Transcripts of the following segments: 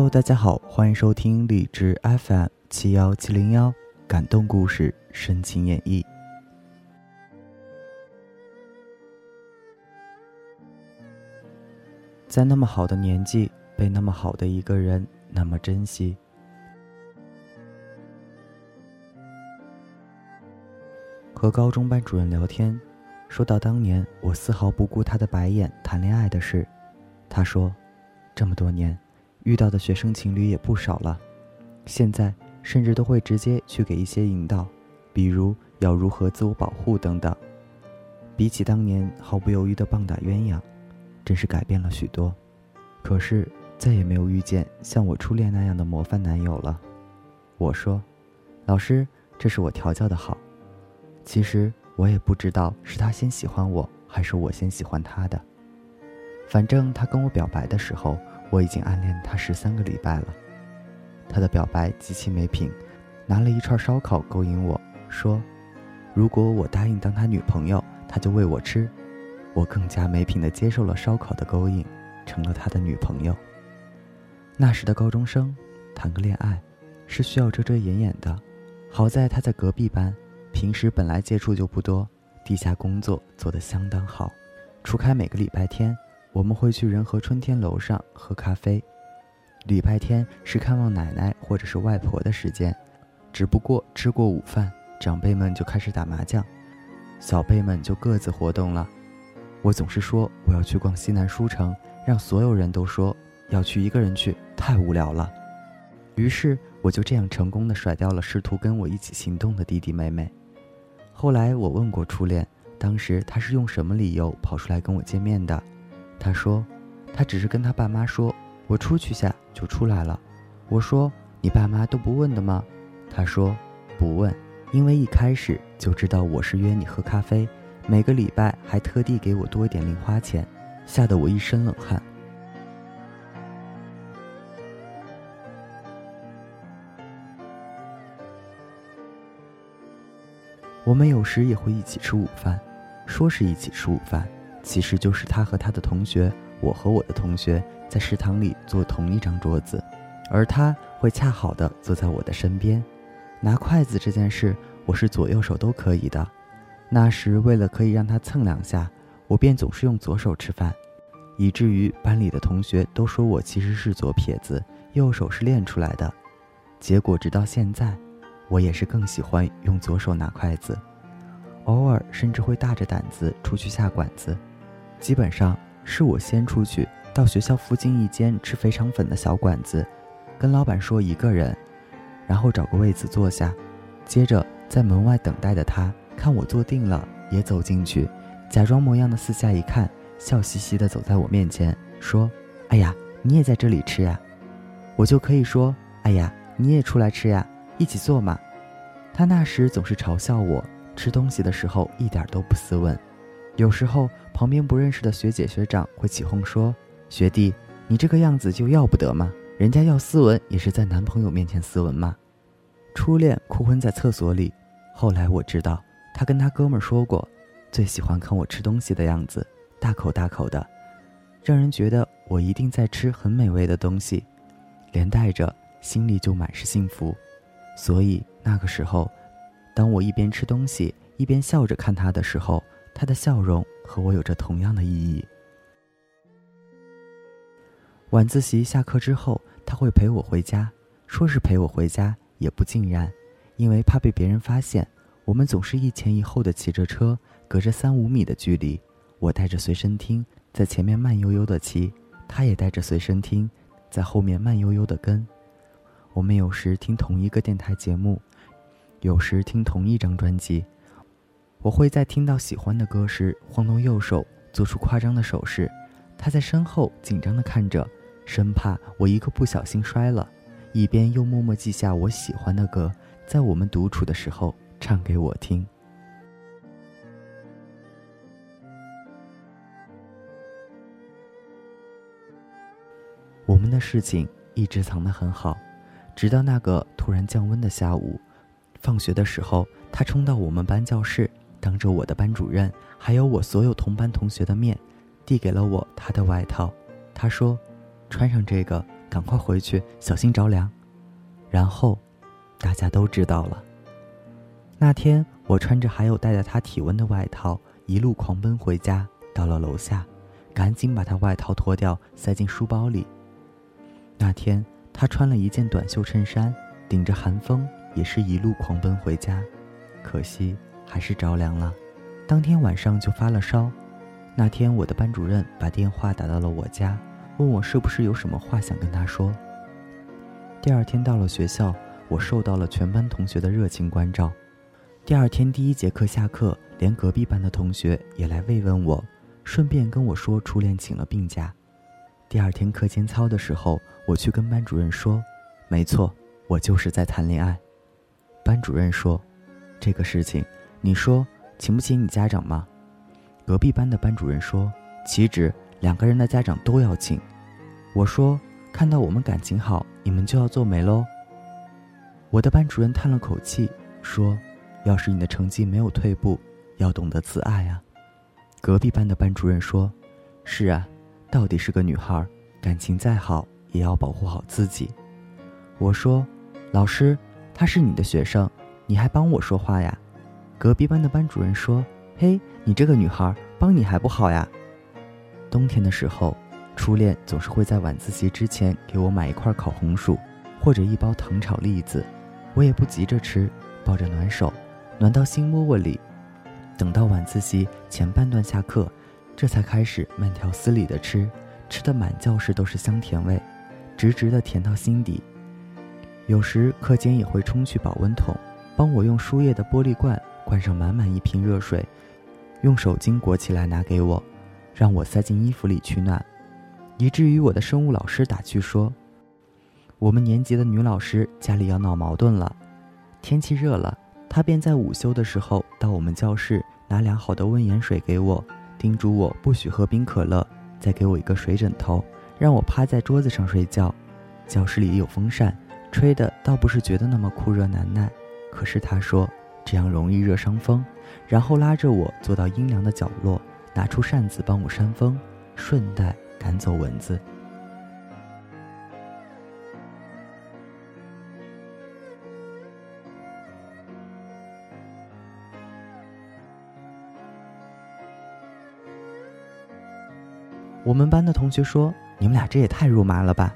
Hello，大家好，欢迎收听荔枝 FM 七幺七零幺感动故事深情演绎。在那么好的年纪，被那么好的一个人那么珍惜。和高中班主任聊天，说到当年我丝毫不顾他的白眼谈恋爱的事，他说：“这么多年。”遇到的学生情侣也不少了，现在甚至都会直接去给一些引导，比如要如何自我保护等等。比起当年毫不犹豫的棒打鸳鸯，真是改变了许多。可是再也没有遇见像我初恋那样的模范男友了。我说：“老师，这是我调教的好。”其实我也不知道是他先喜欢我，还是我先喜欢他的。反正他跟我表白的时候。我已经暗恋他十三个礼拜了，他的表白极其没品，拿了一串烧烤勾引我说：“如果我答应当他女朋友，他就喂我吃。”我更加没品的接受了烧烤的勾引，成了他的女朋友。那时的高中生，谈个恋爱，是需要遮遮掩掩的。好在他在隔壁班，平时本来接触就不多，地下工作做得相当好，除开每个礼拜天。我们会去仁和春天楼上喝咖啡。礼拜天是看望奶奶或者是外婆的时间，只不过吃过午饭，长辈们就开始打麻将，小辈们就各自活动了。我总是说我要去逛西南书城，让所有人都说要去一个人去太无聊了。于是我就这样成功的甩掉了试图跟我一起行动的弟弟妹妹。后来我问过初恋，当时他是用什么理由跑出来跟我见面的？他说：“他只是跟他爸妈说，我出去下就出来了。”我说：“你爸妈都不问的吗？”他说：“不问，因为一开始就知道我是约你喝咖啡，每个礼拜还特地给我多一点零花钱，吓得我一身冷汗。”我们有时也会一起吃午饭，说是一起吃午饭。其实就是他和他的同学，我和我的同学在食堂里坐同一张桌子，而他会恰好的坐在我的身边。拿筷子这件事，我是左右手都可以的。那时为了可以让他蹭两下，我便总是用左手吃饭，以至于班里的同学都说我其实是左撇子，右手是练出来的。结果直到现在，我也是更喜欢用左手拿筷子，偶尔甚至会大着胆子出去下馆子。基本上是我先出去到学校附近一间吃肥肠粉的小馆子，跟老板说一个人，然后找个位子坐下，接着在门外等待的他看我坐定了，也走进去，假装模样的四下一看，笑嘻嘻的走在我面前说：“哎呀，你也在这里吃呀？”我就可以说：“哎呀，你也出来吃呀，一起坐嘛。”他那时总是嘲笑我吃东西的时候一点都不斯文。有时候，旁边不认识的学姐学长会起哄说：“学弟，你这个样子就要不得吗？人家要斯文也是在男朋友面前斯文嘛。”初恋哭昏在厕所里，后来我知道，他跟他哥们说过，最喜欢看我吃东西的样子，大口大口的，让人觉得我一定在吃很美味的东西，连带着心里就满是幸福。所以那个时候，当我一边吃东西一边笑着看他的时候。他的笑容和我有着同样的意义。晚自习下课之后，他会陪我回家，说是陪我回家也不尽然，因为怕被别人发现，我们总是一前一后的骑着车，隔着三五米的距离，我带着随身听在前面慢悠悠的骑，他也带着随身听在后面慢悠悠的跟。我们有时听同一个电台节目，有时听同一张专辑。我会在听到喜欢的歌时晃动右手，做出夸张的手势。他在身后紧张地看着，生怕我一个不小心摔了，一边又默默记下我喜欢的歌，在我们独处的时候唱给我听。我们的事情一直藏得很好，直到那个突然降温的下午，放学的时候，他冲到我们班教室。当着我的班主任还有我所有同班同学的面，递给了我他的外套。他说：“穿上这个，赶快回去，小心着凉。”然后，大家都知道了。那天，我穿着还有带着他体温的外套，一路狂奔回家。到了楼下，赶紧把他外套脱掉，塞进书包里。那天，他穿了一件短袖衬衫，顶着寒风，也是一路狂奔回家。可惜，还是着凉了。当天晚上就发了烧。那天，我的班主任把电话打到了我家，问我是不是有什么话想跟他说。第二天到了学校，我受到了全班同学的热情关照。第二天第一节课下课，连隔壁班的同学也来慰问我，顺便跟我说初恋请了病假。第二天课间操的时候，我去跟班主任说：“没错，我就是在谈恋爱。”班主任说：“这个事情，你说请不请你家长吗？”隔壁班的班主任说：“岂止，两个人的家长都要请。”我说。看到我们感情好，你们就要做媒喽。我的班主任叹了口气，说：“要是你的成绩没有退步，要懂得自爱啊。”隔壁班的班主任说：“是啊，到底是个女孩，感情再好也要保护好自己。”我说：“老师，她是你的学生，你还帮我说话呀？”隔壁班的班主任说：“嘿，你这个女孩，帮你还不好呀？”冬天的时候。初恋总是会在晚自习之前给我买一块烤红薯，或者一包糖炒栗子，我也不急着吃，抱着暖手，暖到心窝窝里。等到晚自习前半段下课，这才开始慢条斯理的吃，吃的满教室都是香甜味，直直的甜到心底。有时课间也会冲去保温桶，帮我用输液的玻璃罐灌上满满一瓶热水，用手巾裹起来拿给我，让我塞进衣服里取暖。以至于我的生物老师打趣说：“我们年级的女老师家里要闹矛盾了。天气热了，她便在午休的时候到我们教室拿凉好的温盐水给我，叮嘱我不许喝冰可乐，再给我一个水枕头，让我趴在桌子上睡觉。教室里有风扇，吹的倒不是觉得那么酷热难耐，可是她说这样容易热伤风，然后拉着我坐到阴凉的角落，拿出扇子帮我扇风，顺带。”赶走蚊子。我们班的同学说：“你们俩这也太肉麻了吧？”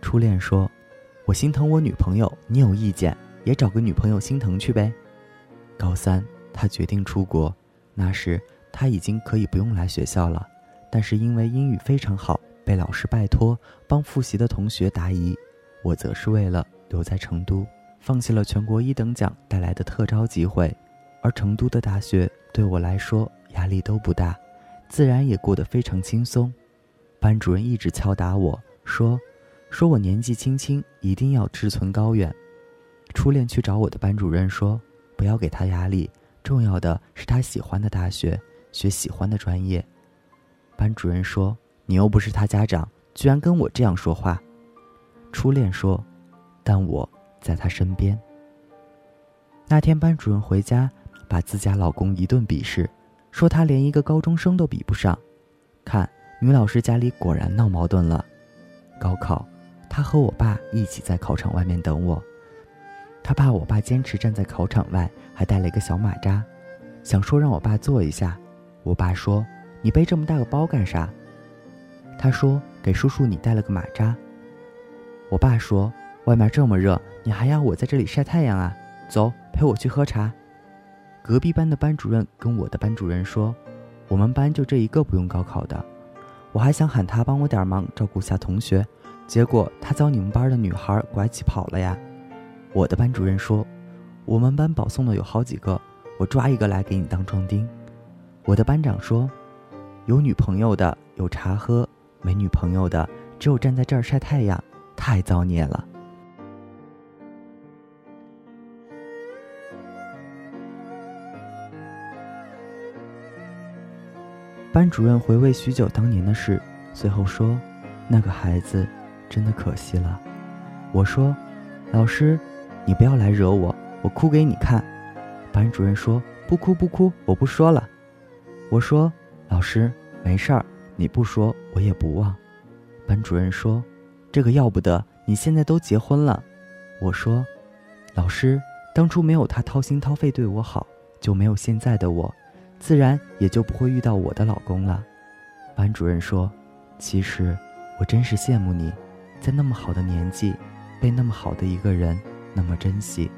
初恋说：“我心疼我女朋友，你有意见也找个女朋友心疼去呗。”高三，他决定出国，那时他已经可以不用来学校了。但是因为英语非常好，被老师拜托帮复习的同学答疑，我则是为了留在成都，放弃了全国一等奖带来的特招机会，而成都的大学对我来说压力都不大，自然也过得非常轻松。班主任一直敲打我说，说我年纪轻轻一定要志存高远。初恋去找我的班主任说，不要给他压力，重要的是他喜欢的大学，学喜欢的专业。班主任说：“你又不是他家长，居然跟我这样说话。”初恋说：“但我在他身边。”那天班主任回家，把自家老公一顿鄙视，说他连一个高中生都比不上。看，女老师家里果然闹矛盾了。高考，他和我爸一起在考场外面等我。他怕我爸坚持站在考场外，还带了一个小马扎，想说让我爸坐一下。我爸说。你背这么大个包干啥？他说：“给叔叔你带了个马扎。”我爸说：“外面这么热，你还要我在这里晒太阳啊？走，陪我去喝茶。”隔壁班的班主任跟我的班主任说：“我们班就这一个不用高考的。”我还想喊他帮我点忙，照顾下同学，结果他遭你们班的女孩拐起跑了呀。我的班主任说：“我们班保送的有好几个，我抓一个来给你当壮丁。”我的班长说。有女朋友的有茶喝，没女朋友的只有站在这儿晒太阳，太造孽了。班主任回味许久当年的事，最后说：“那个孩子真的可惜了。”我说：“老师，你不要来惹我，我哭给你看。”班主任说：“不哭不哭，我不说了。”我说。老师，没事儿，你不说我也不忘。班主任说：“这个要不得！你现在都结婚了。”我说：“老师，当初没有他掏心掏肺对我好，就没有现在的我，自然也就不会遇到我的老公了。”班主任说：“其实，我真是羡慕你，在那么好的年纪，被那么好的一个人那么珍惜。”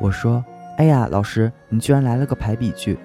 我说：“哎呀，老师，你居然来了个排比句，